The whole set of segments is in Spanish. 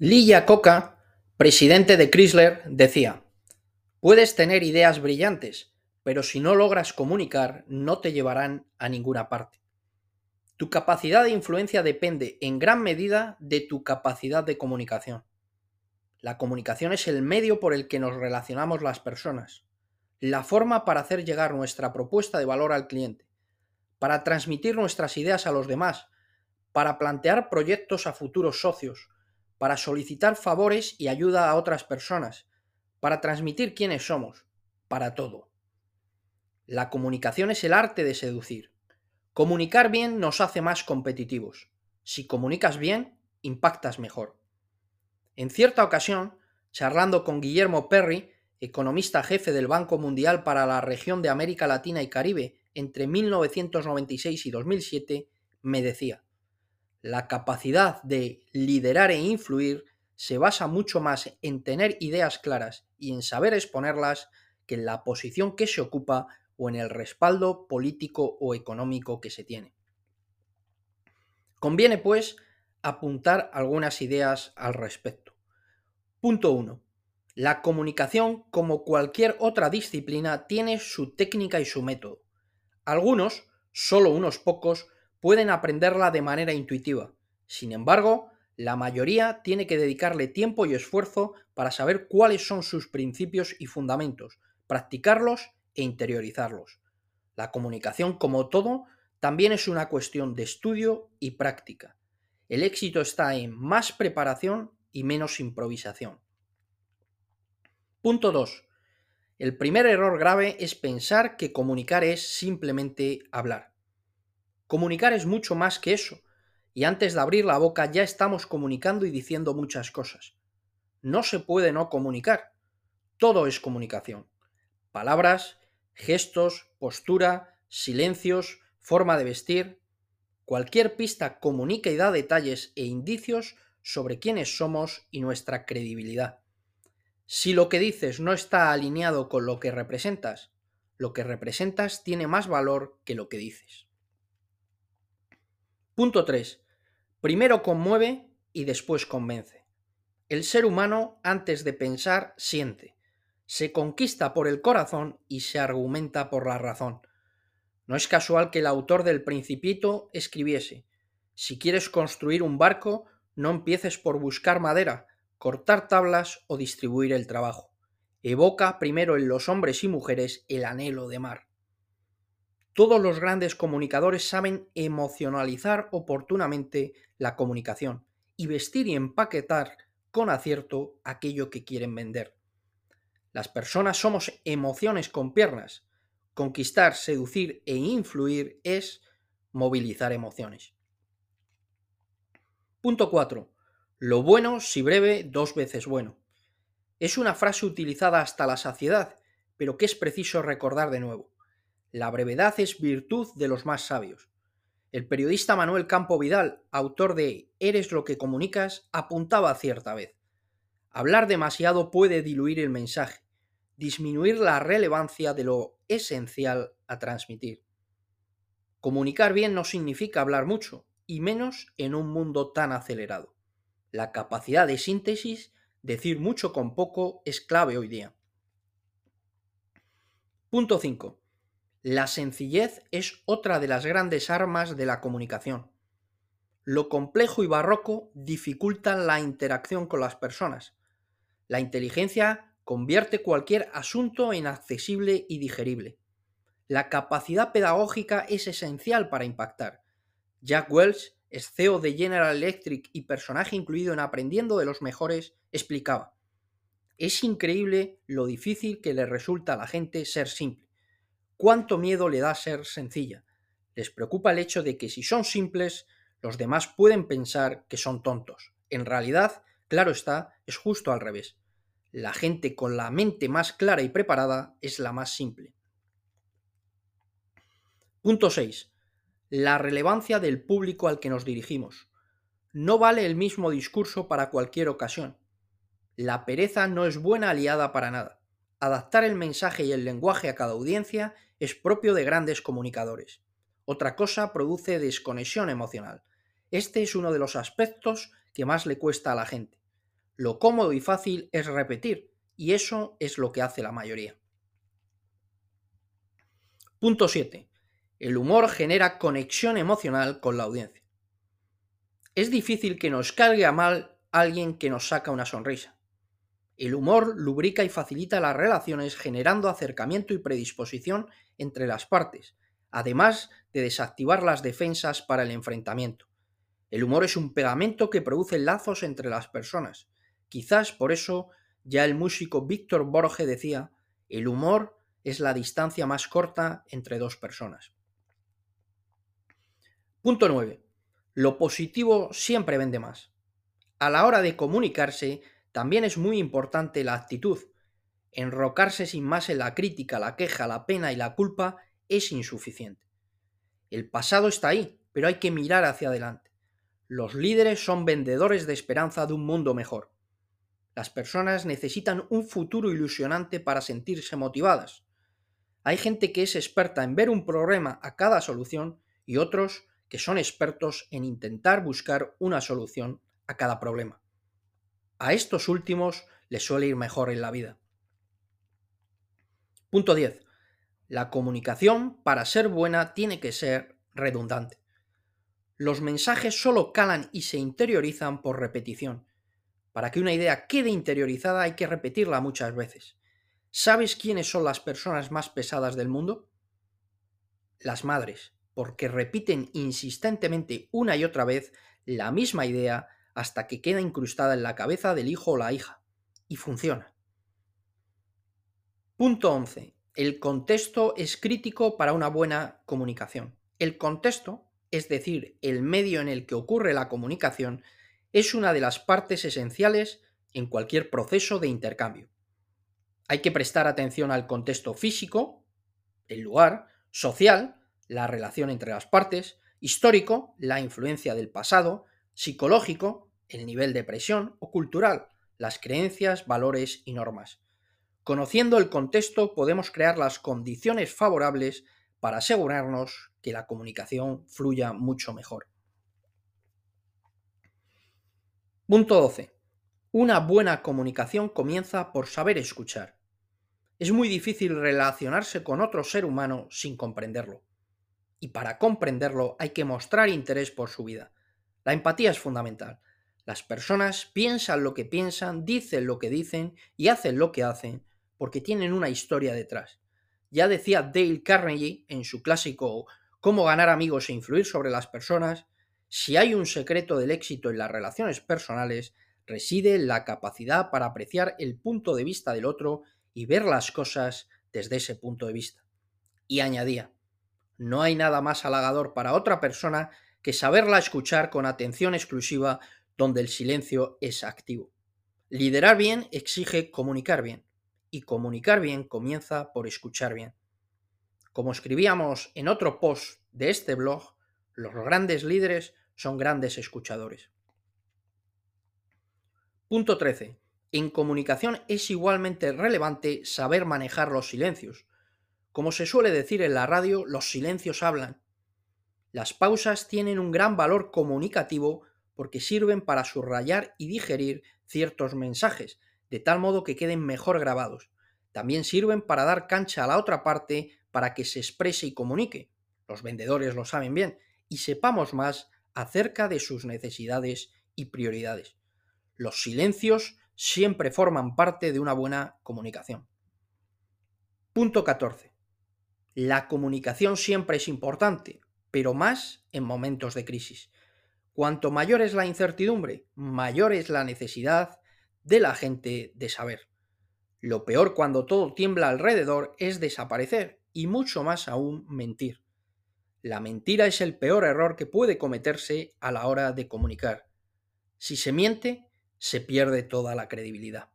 Lee Iacocca, presidente de Chrysler, decía, puedes tener ideas brillantes, pero si no logras comunicar, no te llevarán a ninguna parte. Tu capacidad de influencia depende en gran medida de tu capacidad de comunicación. La comunicación es el medio por el que nos relacionamos las personas, la forma para hacer llegar nuestra propuesta de valor al cliente, para transmitir nuestras ideas a los demás, para plantear proyectos a futuros socios, para solicitar favores y ayuda a otras personas, para transmitir quiénes somos, para todo. La comunicación es el arte de seducir. Comunicar bien nos hace más competitivos. Si comunicas bien, impactas mejor. En cierta ocasión, charlando con Guillermo Perry, economista jefe del Banco Mundial para la región de América Latina y Caribe entre 1996 y 2007, me decía, la capacidad de liderar e influir se basa mucho más en tener ideas claras y en saber exponerlas que en la posición que se ocupa o en el respaldo político o económico que se tiene. Conviene, pues, apuntar algunas ideas al respecto. Punto 1. La comunicación, como cualquier otra disciplina, tiene su técnica y su método. Algunos, solo unos pocos, pueden aprenderla de manera intuitiva. Sin embargo, la mayoría tiene que dedicarle tiempo y esfuerzo para saber cuáles son sus principios y fundamentos, practicarlos e interiorizarlos. La comunicación, como todo, también es una cuestión de estudio y práctica. El éxito está en más preparación y menos improvisación. Punto 2. El primer error grave es pensar que comunicar es simplemente hablar. Comunicar es mucho más que eso, y antes de abrir la boca ya estamos comunicando y diciendo muchas cosas. No se puede no comunicar. Todo es comunicación. Palabras, gestos, postura, silencios, forma de vestir. Cualquier pista comunica y da detalles e indicios sobre quiénes somos y nuestra credibilidad. Si lo que dices no está alineado con lo que representas, lo que representas tiene más valor que lo que dices. Punto 3. Primero conmueve y después convence. El ser humano, antes de pensar, siente. Se conquista por el corazón y se argumenta por la razón. No es casual que el autor del Principito escribiese Si quieres construir un barco, no empieces por buscar madera, cortar tablas o distribuir el trabajo. Evoca primero en los hombres y mujeres el anhelo de mar. Todos los grandes comunicadores saben emocionalizar oportunamente la comunicación y vestir y empaquetar con acierto aquello que quieren vender. Las personas somos emociones con piernas. Conquistar, seducir e influir es movilizar emociones. Punto 4. Lo bueno, si breve, dos veces bueno. Es una frase utilizada hasta la saciedad, pero que es preciso recordar de nuevo. La brevedad es virtud de los más sabios. El periodista Manuel Campo Vidal, autor de Eres lo que comunicas, apuntaba cierta vez. Hablar demasiado puede diluir el mensaje, disminuir la relevancia de lo esencial a transmitir. Comunicar bien no significa hablar mucho, y menos en un mundo tan acelerado. La capacidad de síntesis, decir mucho con poco, es clave hoy día. Punto 5. La sencillez es otra de las grandes armas de la comunicación. Lo complejo y barroco dificultan la interacción con las personas. La inteligencia convierte cualquier asunto en accesible y digerible. La capacidad pedagógica es esencial para impactar. Jack Welch, CEO de General Electric y personaje incluido en Aprendiendo de los Mejores, explicaba, es increíble lo difícil que le resulta a la gente ser simple cuánto miedo le da ser sencilla. Les preocupa el hecho de que si son simples, los demás pueden pensar que son tontos. En realidad, claro está, es justo al revés. La gente con la mente más clara y preparada es la más simple. Punto 6. La relevancia del público al que nos dirigimos. No vale el mismo discurso para cualquier ocasión. La pereza no es buena aliada para nada. Adaptar el mensaje y el lenguaje a cada audiencia es propio de grandes comunicadores. Otra cosa produce desconexión emocional. Este es uno de los aspectos que más le cuesta a la gente. Lo cómodo y fácil es repetir, y eso es lo que hace la mayoría. Punto 7. El humor genera conexión emocional con la audiencia. Es difícil que nos cargue a mal alguien que nos saca una sonrisa. El humor lubrica y facilita las relaciones generando acercamiento y predisposición entre las partes, además de desactivar las defensas para el enfrentamiento. El humor es un pegamento que produce lazos entre las personas. Quizás por eso ya el músico Víctor Borge decía, el humor es la distancia más corta entre dos personas. Punto 9. Lo positivo siempre vende más. A la hora de comunicarse, también es muy importante la actitud. Enrocarse sin más en la crítica, la queja, la pena y la culpa es insuficiente. El pasado está ahí, pero hay que mirar hacia adelante. Los líderes son vendedores de esperanza de un mundo mejor. Las personas necesitan un futuro ilusionante para sentirse motivadas. Hay gente que es experta en ver un problema a cada solución y otros que son expertos en intentar buscar una solución a cada problema. A estos últimos les suele ir mejor en la vida. Punto 10. La comunicación, para ser buena, tiene que ser redundante. Los mensajes solo calan y se interiorizan por repetición. Para que una idea quede interiorizada hay que repetirla muchas veces. ¿Sabes quiénes son las personas más pesadas del mundo? Las madres, porque repiten insistentemente una y otra vez la misma idea hasta que queda incrustada en la cabeza del hijo o la hija. Y funciona. Punto 11. El contexto es crítico para una buena comunicación. El contexto, es decir, el medio en el que ocurre la comunicación, es una de las partes esenciales en cualquier proceso de intercambio. Hay que prestar atención al contexto físico, el lugar, social, la relación entre las partes, histórico, la influencia del pasado, psicológico, el nivel de presión o cultural, las creencias, valores y normas. Conociendo el contexto podemos crear las condiciones favorables para asegurarnos que la comunicación fluya mucho mejor. Punto 12. Una buena comunicación comienza por saber escuchar. Es muy difícil relacionarse con otro ser humano sin comprenderlo. Y para comprenderlo hay que mostrar interés por su vida. La empatía es fundamental. Las personas piensan lo que piensan, dicen lo que dicen y hacen lo que hacen porque tienen una historia detrás. Ya decía Dale Carnegie en su clásico Cómo ganar amigos e influir sobre las personas, si hay un secreto del éxito en las relaciones personales, reside en la capacidad para apreciar el punto de vista del otro y ver las cosas desde ese punto de vista. Y añadía, no hay nada más halagador para otra persona que saberla escuchar con atención exclusiva donde el silencio es activo. Liderar bien exige comunicar bien y comunicar bien comienza por escuchar bien. Como escribíamos en otro post de este blog, los grandes líderes son grandes escuchadores. Punto 13. En comunicación es igualmente relevante saber manejar los silencios. Como se suele decir en la radio, los silencios hablan. Las pausas tienen un gran valor comunicativo porque sirven para subrayar y digerir ciertos mensajes, de tal modo que queden mejor grabados. También sirven para dar cancha a la otra parte para que se exprese y comunique. Los vendedores lo saben bien y sepamos más acerca de sus necesidades y prioridades. Los silencios siempre forman parte de una buena comunicación. Punto 14. La comunicación siempre es importante, pero más en momentos de crisis. Cuanto mayor es la incertidumbre, mayor es la necesidad de la gente de saber. Lo peor cuando todo tiembla alrededor es desaparecer y mucho más aún mentir. La mentira es el peor error que puede cometerse a la hora de comunicar. Si se miente, se pierde toda la credibilidad.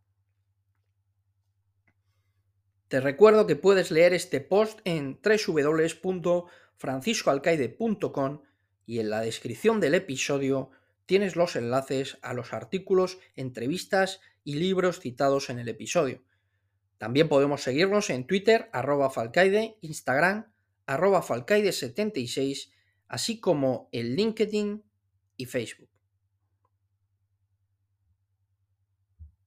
Te recuerdo que puedes leer este post en www.franciscoalcaide.com y en la descripción del episodio tienes los enlaces a los artículos, entrevistas y libros citados en el episodio. También podemos seguirnos en Twitter, arroba Falcaide, Instagram, arroba Falcaide76, así como en LinkedIn y Facebook.